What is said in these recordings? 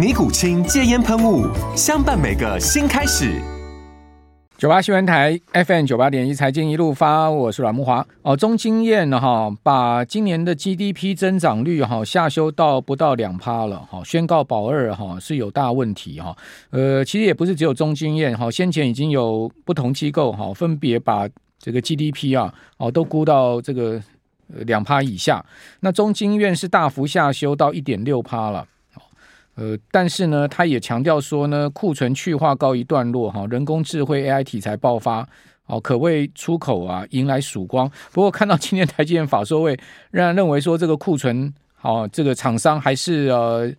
尼古清戒烟喷雾，相伴每个新开始。九八新闻台 FM 九八点一财经一路发，我是阮慕华。哦，中经院哈把今年的 GDP 增长率哈下修到不到两趴了哈，宣告保二哈是有大问题哈。呃，其实也不是只有中经院哈，先前已经有不同机构哈分别把这个 GDP 啊哦都估到这个两趴以下，那中经院是大幅下修到一点六趴了。呃，但是呢，他也强调说呢，库存去化告一段落哈，人工智慧 AI 题材爆发，哦，可谓出口啊迎来曙光。不过看到今天台积电法说会，让人认为说这个库存，哦，这个厂商还是呃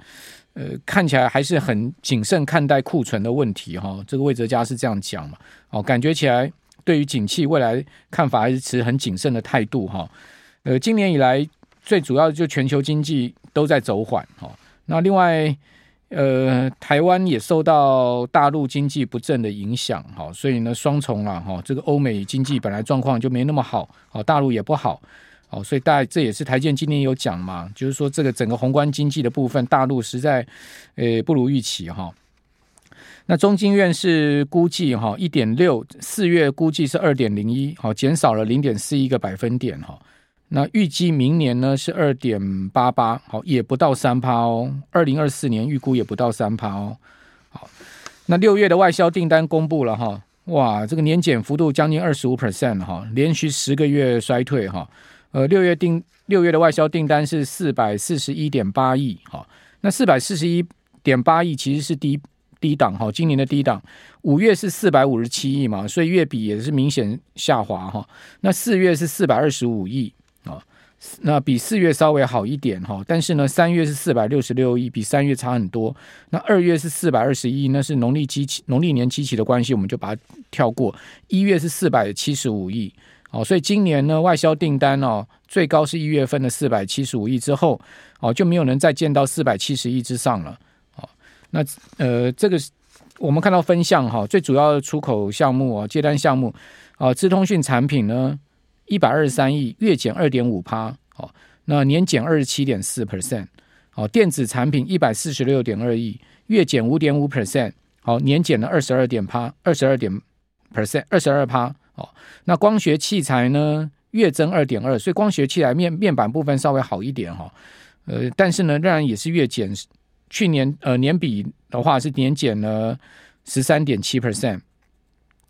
呃看起来还是很谨慎看待库存的问题哈。这个魏哲家是这样讲嘛，哦，感觉起来对于景气未来看法还是持很谨慎的态度哈。呃，今年以来最主要就全球经济都在走缓哈。那另外，呃，台湾也受到大陆经济不振的影响，哈，所以呢，双重啊，哈，这个欧美经济本来状况就没那么好，好，大陆也不好，好，所以大这也是台建今年有讲嘛，就是说这个整个宏观经济的部分，大陆实在，呃，不如预期，哈。那中经院是估计，哈，一点六，四月估计是二点零一，好，减少了零点四一个百分点，哈。那预计明年呢是二点八八，好，也不到三趴哦。二零二四年预估也不到三趴哦。好，那六月的外销订单公布了哈，哇，这个年减幅度将近二十五 percent 哈，连续十个月衰退哈。呃，六月订六月的外销订单是四百四十一点八亿，哈，那四百四十一点八亿其实是低低档哈，今年的低档。五月是四百五十七亿嘛，所以月比也是明显下滑哈。那四月是四百二十五亿。啊那比四月稍微好一点哈，但是呢，三月是四百六十六亿，比三月差很多。那二月是四百二十亿，那是农历基期、农历年基期的关系，我们就把它跳过。一月是四百七十五亿，哦，所以今年呢，外销订单哦，最高是一月份的四百七十五亿之后，哦，就没有人再见到四百七十亿之上了。哦，那呃，这个我们看到分项哈，最主要的出口项目啊，接单项目啊，资通讯产品呢。一百二十三亿，月减二点五趴，哦，那年减二十七点四 percent，哦，电子产品一百四十六点二亿，月减五点五 percent，好，年减了二十二点趴，二十二点 percent，二十二趴，哦，那光学器材呢，月增二点二，所以光学器材面面板部分稍微好一点哈，呃，但是呢，仍然也是月减，去年呃年比的话是年减了十三点七 percent。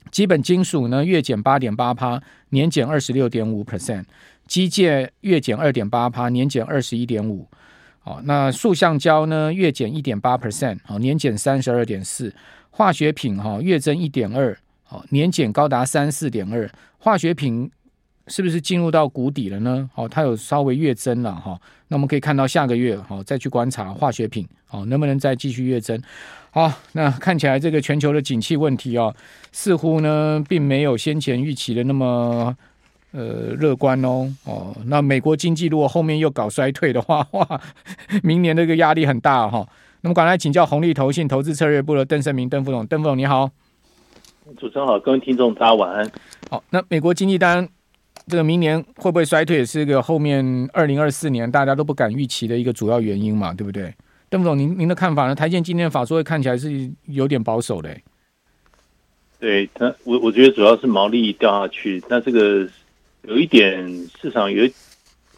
基本金属呢，月减八点八趴，年减二十六点五 percent；机械月减二点八趴，年减二十一点五。好，那塑橡胶呢，月减一点八 percent，好，年减三十二点四。化学品哈，月增一点二，好，年减高达三四点二。化学品是不是进入到谷底了呢？好，它有稍微跃增了哈。那我们可以看到下个月好再去观察化学品好能不能再继续跃增。好，那看起来这个全球的景气问题哦，似乎呢并没有先前预期的那么呃乐观哦。哦，那美国经济如果后面又搞衰退的话，哇，明年这个压力很大哈、哦。那么赶来请教红利投信投资策略部的邓胜明邓副总，邓副总你好。主持人好，各位听众大家晚安。好，那美国经济当然这个明年会不会衰退，是一个后面二零二四年大家都不敢预期的一个主要原因嘛，对不对？邓总，您您的看法呢？台积今天的法说会看起来是有点保守的。对他，我我觉得主要是毛利掉下去，那这个有一点市场有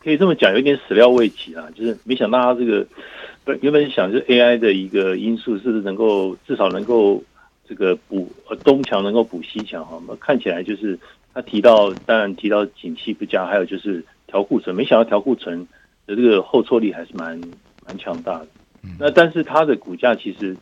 可以这么讲，有点始料未及啊，就是没想到他这个原本想是 AI 的一个因素，是不是能够至少能够这这个补东墙能够补西墙哈，那看起来就是他提到，当然提到景气不佳，还有就是调库存，没想到调库存的这个后挫力还是蛮蛮强大的。那但是它的股价其实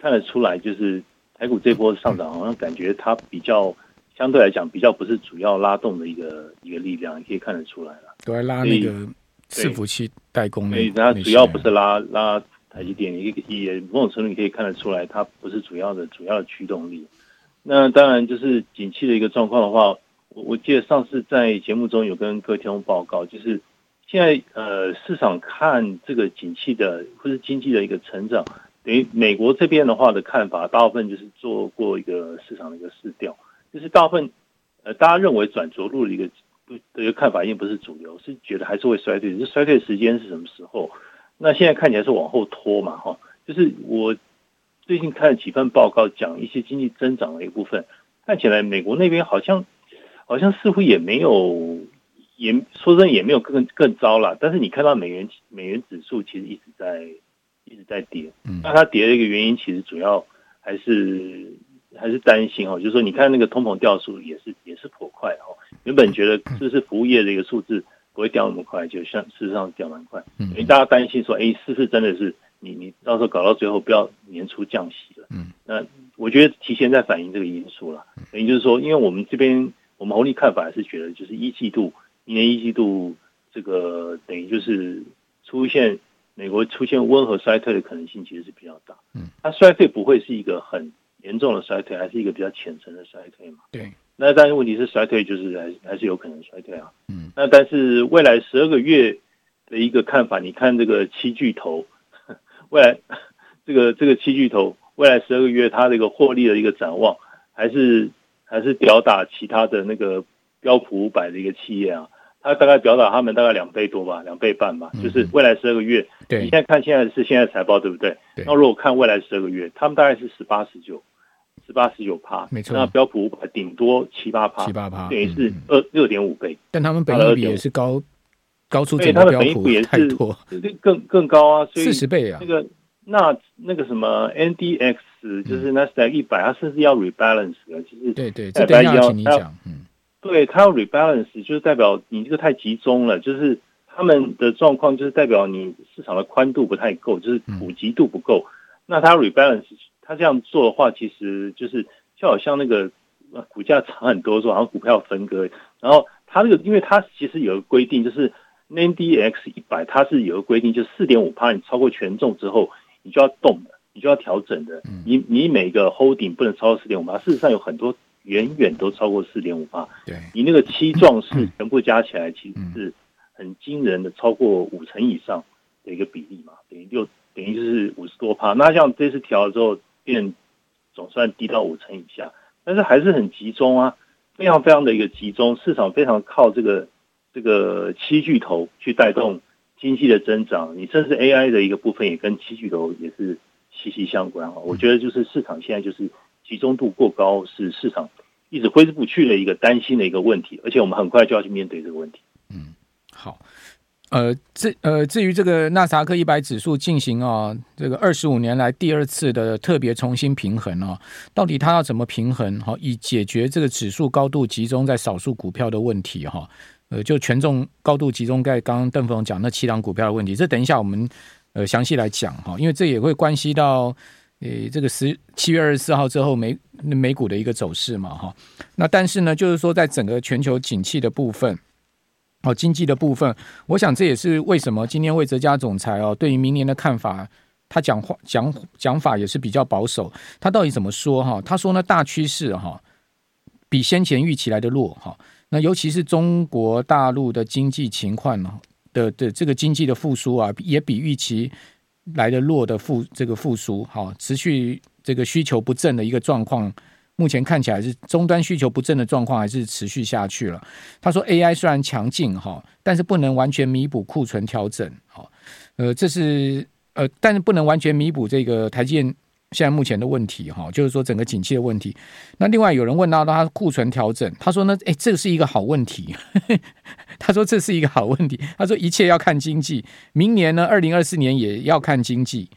看得出来，就是台股这波上涨，好像感觉它比较相对来讲比较不是主要拉动的一个一个力量，你可以看得出来了。对，拉那个伺服器代工，所以它主要不是拉拉台积电，也也某种程度你可以看得出来，它不是主要的主要的驱动力。那当然就是景气的一个状况的话，我我记得上次在节目中有跟各位听众报告，就是。现在呃，市场看这个景气的或是经济的一个成长，等于美国这边的话的看法，大部分就是做过一个市场的一个市调，就是大部分呃，大家认为转着陆的一个的一个看法，已经不是主流，是觉得还是会衰退，是衰退时间是什么时候？那现在看起来是往后拖嘛，哈，就是我最近看了几份报告，讲一些经济增长的一部分，看起来美国那边好像好像似乎也没有。也说真的也没有更更糟了，但是你看到美元美元指数其实一直在一直在跌，嗯，那它跌的一个原因其实主要还是还是担心哦，就是说你看那个通膨掉速也是也是颇快哦，原本觉得这是服务业的一个数字不会掉那么快，就像事实上掉蛮快，因为大家担心说，哎，是不是真的是你你到时候搞到最后不要年初降息了，嗯，那我觉得提前在反映这个因素了，等于就是说，因为我们这边我们红利看法还是觉得就是一季度。明年一季度，这个等于就是出现美国出现温和衰退的可能性，其实是比较大。嗯，它衰退不会是一个很严重的衰退，还是一个比较浅层的衰退嘛？对。那但是问题是，衰退就是还还是有可能衰退啊。嗯。那但是未来十二个月的一个看法，你看这个七巨头，未来这个这个七巨头未来十二个月它这个获利的一个展望，还是还是吊打其他的那个标普五百的一个企业啊。他大概表达他们大概两倍多吧，两倍半吧，就是未来十二个月。对，你现在看现在是现在财报对不对？对。那如果看未来十二个月，他们大概是十八十九，十八十九趴，没错。那标普五百顶多七八趴，七八趴，等于是二六点五倍。但他们本益比也是高，高出整个标普太多，更更高啊，所以四十倍啊。那个那那个什么 NDX 就是纳斯达克一百，它甚至要 rebalance 了，其实对对，这等一下请你讲，嗯。对，它要 rebalance，就是代表你这个太集中了，就是他们的状况，就是代表你市场的宽度不太够，就是普及度不够。那它 rebalance，它这样做的话，其实就是就好像那个股价涨很多时候，好像股票分割。然后它这个，因为它其实有个规定，就是 NDX 一百，它是有个规定，就是四点五趴，你超过权重之后，你就要动的，你就要调整的。你你每个 holding 不能超过四点五趴。事实上有很多。远远都超过四点五趴，对，你那个七壮士全部加起来，其实是很惊人的，超过五成以上的一个比例嘛，等于就等于就是五十多趴。那像这次调了之后，变总算低到五成以下，但是还是很集中啊，非常非常的一个集中，市场非常靠这个这个七巨头去带动经济的增长，你甚至 AI 的一个部分也跟七巨头也是息息相关啊。我觉得就是市场现在就是。集中度过高是市场一直挥之不去的一个担心的一个问题，而且我们很快就要去面对这个问题。嗯，好，呃，至呃至于这个纳斯达克一百指数进行啊、哦，这个二十五年来第二次的特别重新平衡啊、哦，到底它要怎么平衡？哈，以解决这个指数高度集中在少数股票的问题哈，呃，就权重高度集中在刚刚邓峰讲那七档股票的问题，这等一下我们呃详细来讲哈，因为这也会关系到。呃，这个十七月二十四号之后美美股的一个走势嘛，哈，那但是呢，就是说在整个全球景气的部分，哦，经济的部分，我想这也是为什么今天魏哲家总裁哦，对于明年的看法，他讲话讲讲法也是比较保守。他到底怎么说哈？他说呢，大趋势哈比先前预期来的弱哈。那尤其是中国大陆的经济情况呢的的这个经济的复苏啊，也比预期。来的弱的复这个复苏，好，持续这个需求不振的一个状况，目前看起来是终端需求不振的状况还是持续下去了。他说，AI 虽然强劲哈，但是不能完全弥补库存调整，好，呃，这是呃，但是不能完全弥补这个台积电。现在目前的问题哈，就是说整个景气的问题。那另外有人问到他库存调整，他说呢，诶，这是一个好问题。他说这是一个好问题。他说一切要看经济，明年呢，二零二四年也要看经济。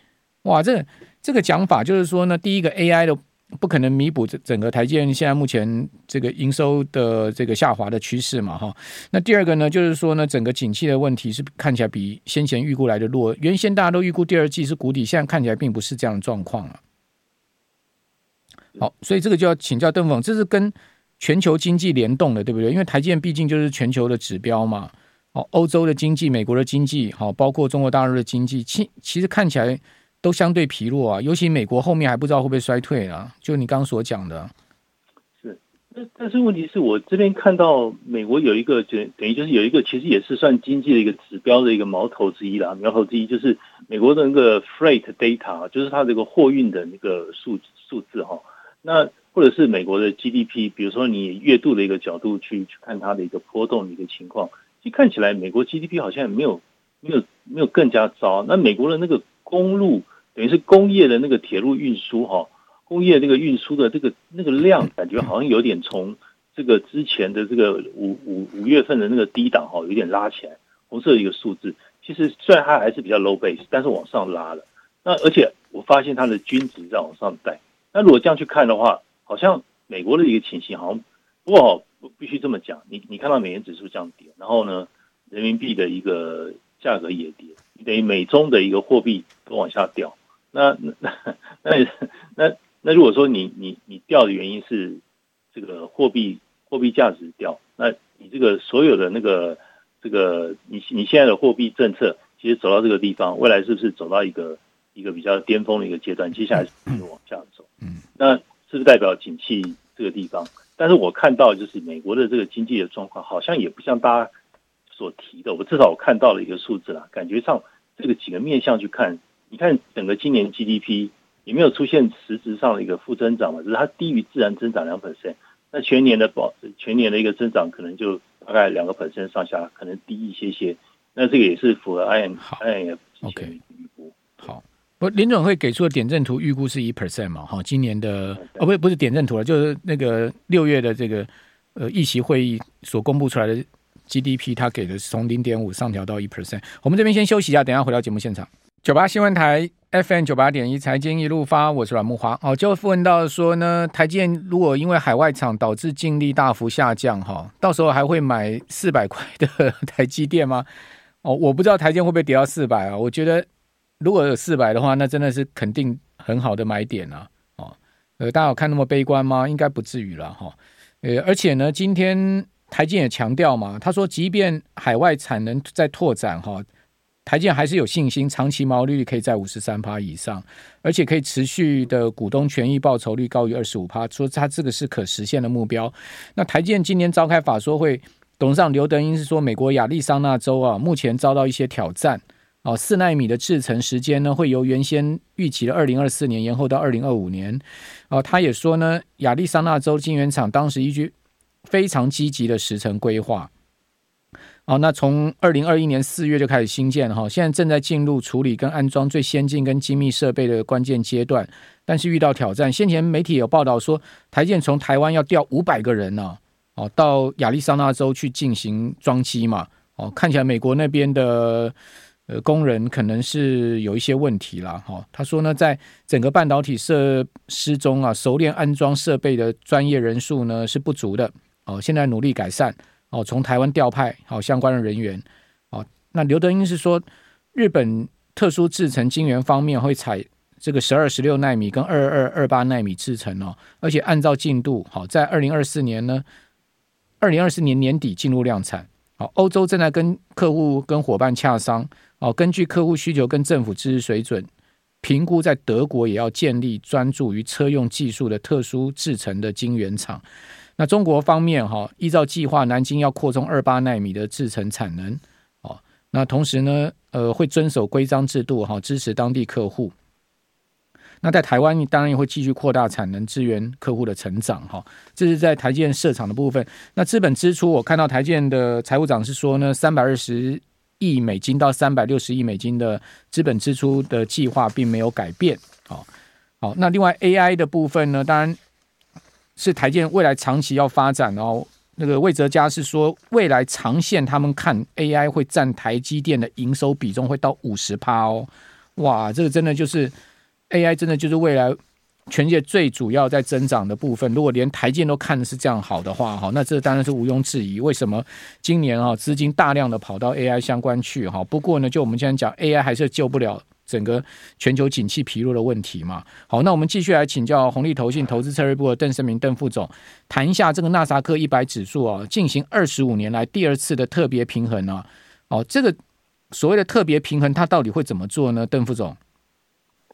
哇，这这个讲法就是说呢，第一个 AI 的不可能弥补整整个台积电现在目前这个营收的这个下滑的趋势嘛，哈。那第二个呢，就是说呢，整个景气的问题是看起来比先前预估来的弱。原先大家都预估第二季是谷底，现在看起来并不是这样的状况了。好，所以这个就要请教邓总，这是跟全球经济联动的，对不对？因为台积电毕竟就是全球的指标嘛。哦，欧洲的经济、美国的经济，好，包括中国大陆的经济，其其实看起来都相对疲弱啊。尤其美国后面还不知道会不会衰退啊。就你刚刚所讲的，是。那但是问题是我这边看到美国有一个，就等于就是有一个，其实也是算经济的一个指标的一个矛头之一啦。苗头之一就是美国的那个 freight data，就是它这个货运的那个数数字哈。那或者是美国的 GDP，比如说你月度的一个角度去去看它的一个波动的一个情况。其实看起来，美国 GDP 好像没有没有没有更加糟。那美国的那个公路，等于是工业的那个铁路运输哈，工业那个运输的这个那个量，感觉好像有点从这个之前的这个五五五月份的那个低档哈，有点拉起来。红色的一个数字，其实虽然它还是比较 low base，但是往上拉了。那而且我发现它的均值在往上带。那如果这样去看的话，好像美国的一个情形好像不过。我必须这么讲，你你看到美元指数这样跌，然后呢，人民币的一个价格也跌，等于美中的一个货币都往下掉。那那那那那如果说你你你掉的原因是这个货币货币价值掉，那你这个所有的那个这个你你现在的货币政策其实走到这个地方，未来是不是走到一个一个比较巅峰的一个阶段？接下来是往下走？嗯，那是不是代表景气这个地方？但是我看到就是美国的这个经济的状况，好像也不像大家所提的。我至少我看到了一个数字啦，感觉上这个几个面向去看，你看整个今年 GDP 也没有出现实质上的一个负增长嘛，就是它低于自然增长两 percent。那全年的保全年的一个增长可能就大概两个 percent 上下，可能低一些些。那这个也是符合 IM IMF 之前的预估。好。不，联总会给出的点阵图预估是一 percent 嘛？哈，今年的哦，不不是点阵图了，就是那个六月的这个呃议席会议所公布出来的 GDP，它给的是从零点五上调到一 percent。我们这边先休息一下，等一下回到节目现场。九八新闻台 FM 九八点一财经一路发，我是阮慕驊。哦，就问到说呢，台积电如果因为海外厂导致净利大幅下降，哈，到时候还会买四百块的台积电吗？哦，我不知道台积电会不会跌到四百啊？我觉得。如果有四百的话，那真的是肯定很好的买点啊！哦，呃，大家有看那么悲观吗？应该不至于了哈。呃，而且呢，今天台积也强调嘛，他说，即便海外产能在拓展哈，台积还是有信心，长期毛利率可以在五十三趴以上，而且可以持续的股东权益报酬率高于二十五趴，说他这个是可实现的目标。那台积今年召开法说会，董事长刘德英是说，美国亚利桑那州啊，目前遭到一些挑战。哦，四奈米的制程时间呢，会由原先预期的二零二四年延后到二零二五年。哦，他也说呢，亚利桑那州晶圆厂当时依据非常积极的时程规划。哦，那从二零二一年四月就开始新建哈，现在正在进入处理跟安装最先进跟精密设备的关键阶段，但是遇到挑战。先前媒体有报道说，台建从台湾要调五百个人呢，哦，到亚利桑那州去进行装机嘛。哦，看起来美国那边的。呃，工人可能是有一些问题啦。哈。他说呢，在整个半导体设施中啊，熟练安装设备的专业人数呢是不足的。哦，现在努力改善。哦，从台湾调派好相关的人员。哦，那刘德英是说，日本特殊制程晶圆方面会采这个十二、十六纳米跟二二二八纳米制程哦，而且按照进度，好，在二零二四年呢，二零二四年年底进入量产。好，欧洲正在跟客户跟伙伴洽商。哦，根据客户需求跟政府支持水准评估，在德国也要建立专注于车用技术的特殊制成的晶圆厂。那中国方面哈，依照计划，南京要扩充二八纳米的制成产能。哦，那同时呢，呃，会遵守规章制度哈，支持当地客户。那在台湾，当然也会继续扩大产能，支援客户的成长哈。这是在台建设厂的部分。那资本支出，我看到台建的财务长是说呢，三百二十。亿美金到三百六十亿美金的资本支出的计划并没有改变。好，好，那另外 AI 的部分呢？当然是台积未来长期要发展哦。那个魏哲家是说，未来长线他们看 AI 会占台积电的营收比重会到五十趴哦。哇，这个真的就是 AI，真的就是未来全世界最主要在增长的部分，如果连台积都看的是这样好的话，哈，那这当然是毋庸置疑。为什么今年啊资金大量的跑到 AI 相关去？哈，不过呢，就我们现在讲 AI 还是救不了整个全球景气疲弱的问题嘛。好，那我们继续来请教红利投信投资策略部的邓胜明邓副总，谈一下这个纳斯克一百指数啊，进行二十五年来第二次的特别平衡啊。哦，这个所谓的特别平衡，它到底会怎么做呢？邓副总？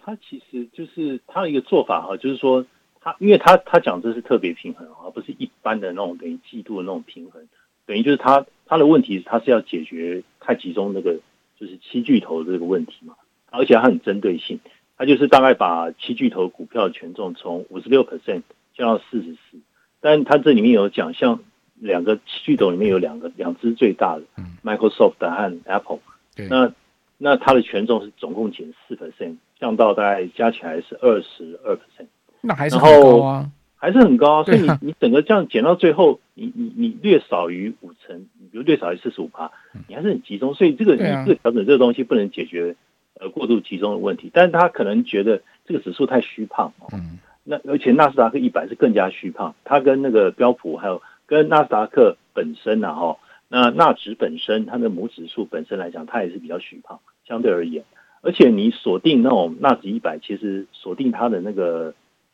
他其实就是他的一个做法哈，就是说他，因为他他讲这是特别平衡，而不是一般的那种等于季度的那种平衡，等于就是他他的问题，他是要解决太集中那个就是七巨头的这个问题嘛，而且他很针对性，他就是大概把七巨头股票的权重从五十六 percent 降到四十四，但他这里面有讲，像两个七巨头里面有两个两只最大的，Microsoft 和 Apple，那那它的权重是总共减四 percent。降到大概加起来是二十二 percent，那还是很高啊，还是很高。所以你你整个这样减到最后，你你你略少于五成，比如略少于四十五趴，你还是很集中。所以这个你这个调整这个东西不能解决呃过度集中的问题，但是他可能觉得这个指数太虚胖哦。嗯。那而且纳斯达克一百是更加虚胖，它跟那个标普还有跟纳斯达克本身呐哈，那纳指本身它的母指数本身来讲，它也是比较虚胖，相对而言。而且你锁定那种纳指一百，其实锁定它的那个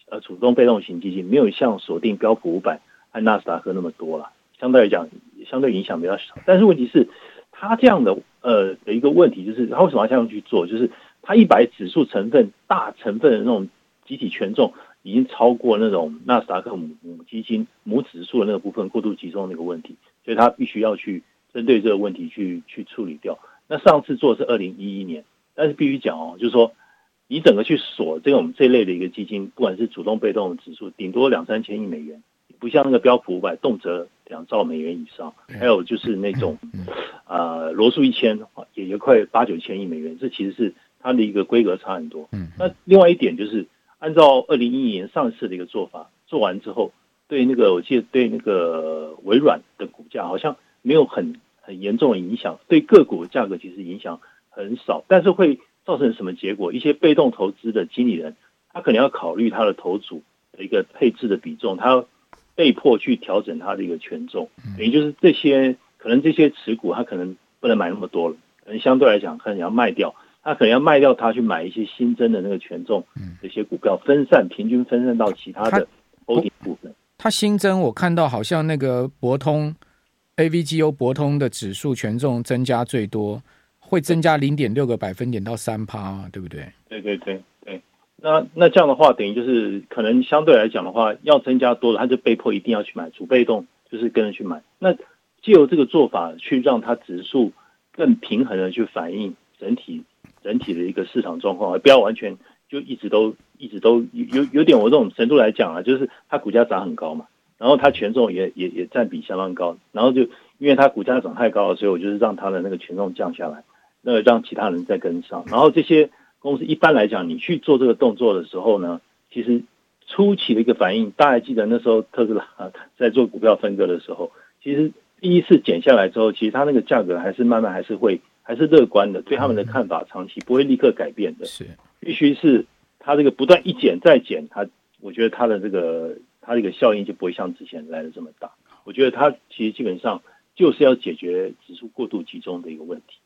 呃主动被动型基金，没有像锁定标普五百和纳斯达克那么多了，相对来讲相对影响比较少。但是问题是，它这样的呃的一个问题就是，它为什么要这样去做？就是它一百指数成分大成分的那种集体权重已经超过那种纳斯达克母母基金母指数的那个部分过度集中那个问题，所以它必须要去针对这个问题去去处理掉。那上次做是二零一一年。但是必须讲哦，就是说，你整个去锁这个我们这一类的一个基金，不管是主动被动的指数，顶多两三千亿美元，不像那个标普五百动辄两兆美元以上。还有就是那种，呃，罗素一千也也快八九千亿美元，这其实是它的一个规格差很多。那另外一点就是，按照二零一一年上市的一个做法，做完之后，对那个我记得对那个微软的股价好像没有很很严重的影响，对个股的价格其实影响。很少，但是会造成什么结果？一些被动投资的经理人，他可能要考虑他的投组的一个配置的比重，他要被迫去调整他的一个权重，等于就是这些可能这些持股他可能不能买那么多了，可能相对来讲可能要卖掉，他可能要卖掉他去买一些新增的那个权重这些股票，分散平均分散到其他的 holding 部分。他新增我看到好像那个博通 AVGO 博通的指数权重增加最多。会增加零点六个百分点到三趴，对不对？对对对对。那那这样的话，等于就是可能相对来讲的话，要增加多了，他就被迫一定要去买，主被动就是跟着去买。那借由这个做法，去让它指数更平衡的去反映整体整体的一个市场状况，而不要完全就一直都一直都有有点我这种程度来讲啊，就是它股价涨很高嘛，然后它权重也也也占比相当高，然后就因为它股价涨太高了，所以我就是让它的那个权重降下来。那让其他人再跟上，然后这些公司一般来讲，你去做这个动作的时候呢，其实初期的一个反应，大家记得那时候特斯拉 在做股票分割的时候，其实第一次减下来之后，其实它那个价格还是慢慢还是会还是乐观的，对他们的看法长期不会立刻改变的。是，必须是它这个不断一减再减，它我觉得它的这个它这个效应就不会像之前来的这么大。我觉得它其实基本上就是要解决指数过度集中的一个问题。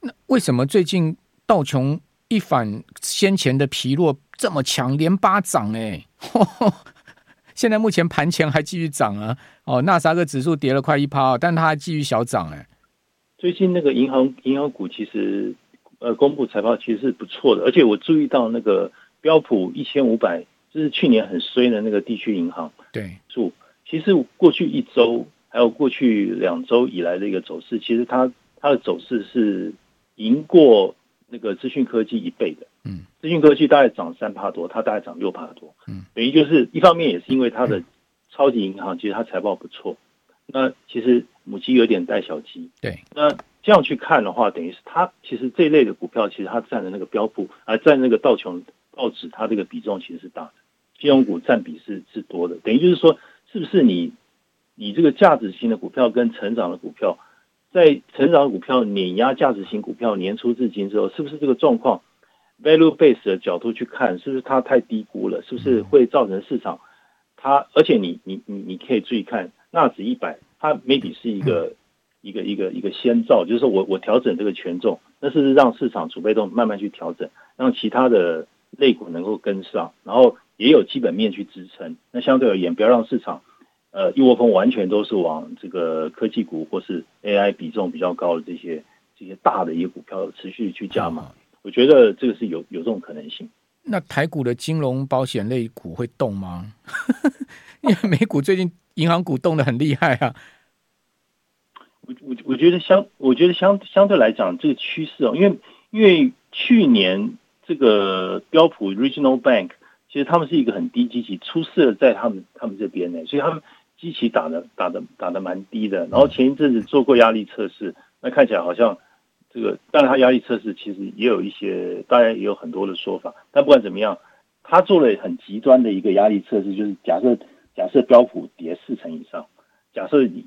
那为什么最近道琼一反先前的疲弱这么强，连八涨哎？现在目前盘前还继续涨啊！哦，纳斯达克指数跌了快一趴，但它还继续小涨哎。最近那个银行银行股其实呃公布财报其实是不错的，而且我注意到那个标普一千五百，就是去年很衰的那个地区银行对，数其实过去一周还有过去两周以来的一个走势，其实它。它的走势是赢过那个资讯科技一倍的，嗯，资讯科技大概涨三帕多，它大概涨六帕多，嗯，等于就是一方面也是因为它的超级银行其实它财报不错，那其实母鸡有点带小鸡，对，那这样去看的话，等于是它其实这一类的股票，其实它占的那个标普啊，占那个道琼道指，它这个比重其实是大的，金融股占比是是多的，等于就是说，是不是你你这个价值型的股票跟成长的股票？在成长股票碾压价值型股票年初至今之后，是不是这个状况 value base 的角度去看，是不是它太低估了？是不是会造成市场它？而且你你你你可以注意看纳指一百，它 maybe 是一个一个一个一个先兆，就是说我我调整这个权重，那是不是让市场储备动慢慢去调整，让其他的类股能够跟上，然后也有基本面去支撑。那相对而言，不要让市场呃一窝蜂完全都是往这个科技股或是 AI 比重比较高的这些这些大的一些股票持续去加码。我觉得这个是有有这种可能性。那台股的金融保险类股会动吗？因为美股最近银行股动的很厉害啊。我我我觉得相我觉得相相对来讲这个趋势哦，因为因为去年这个标普 Regional Bank 其实他们是一个很低基期出事了在他们他们这边呢，所以他们基期打的打的打的蛮低的。然后前一阵子做过压力测试，那看起来好像。这个，当然，他压力测试其实也有一些，当然也有很多的说法。但不管怎么样，他做了很极端的一个压力测试，就是假设假设标普跌四成以上，假设你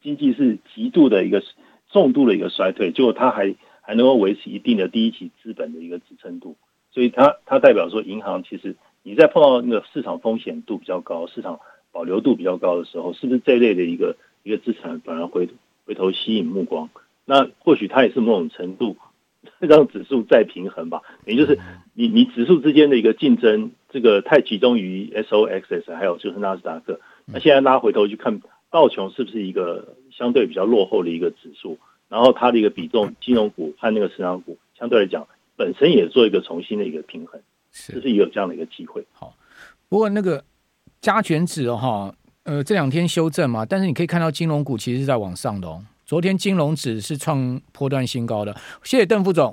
经济是极度的一个重度的一个衰退，结果他还还能够维持一定的第一期资本的一个支撑度，所以它它代表说，银行其实你在碰到那个市场风险度比较高、市场保留度比较高的时候，是不是这类的一个一个资产反而回回头吸引目光？那或许它也是某种程度 让指数再平衡吧，也就是你你指数之间的一个竞争，这个太集中于 SOXS，还有就是纳斯达克。那现在拉回头去看道琼是不是一个相对比较落后的一个指数，然后它的一个比重，金融股和那个成长股相对来讲本身也做一个重新的一个平衡，是就是也有这样的一个机会。好，不过那个加权指哈，呃，这两天修正嘛，但是你可以看到金融股其实是在往上的哦。昨天金融指是创波段新高的，谢谢邓副总。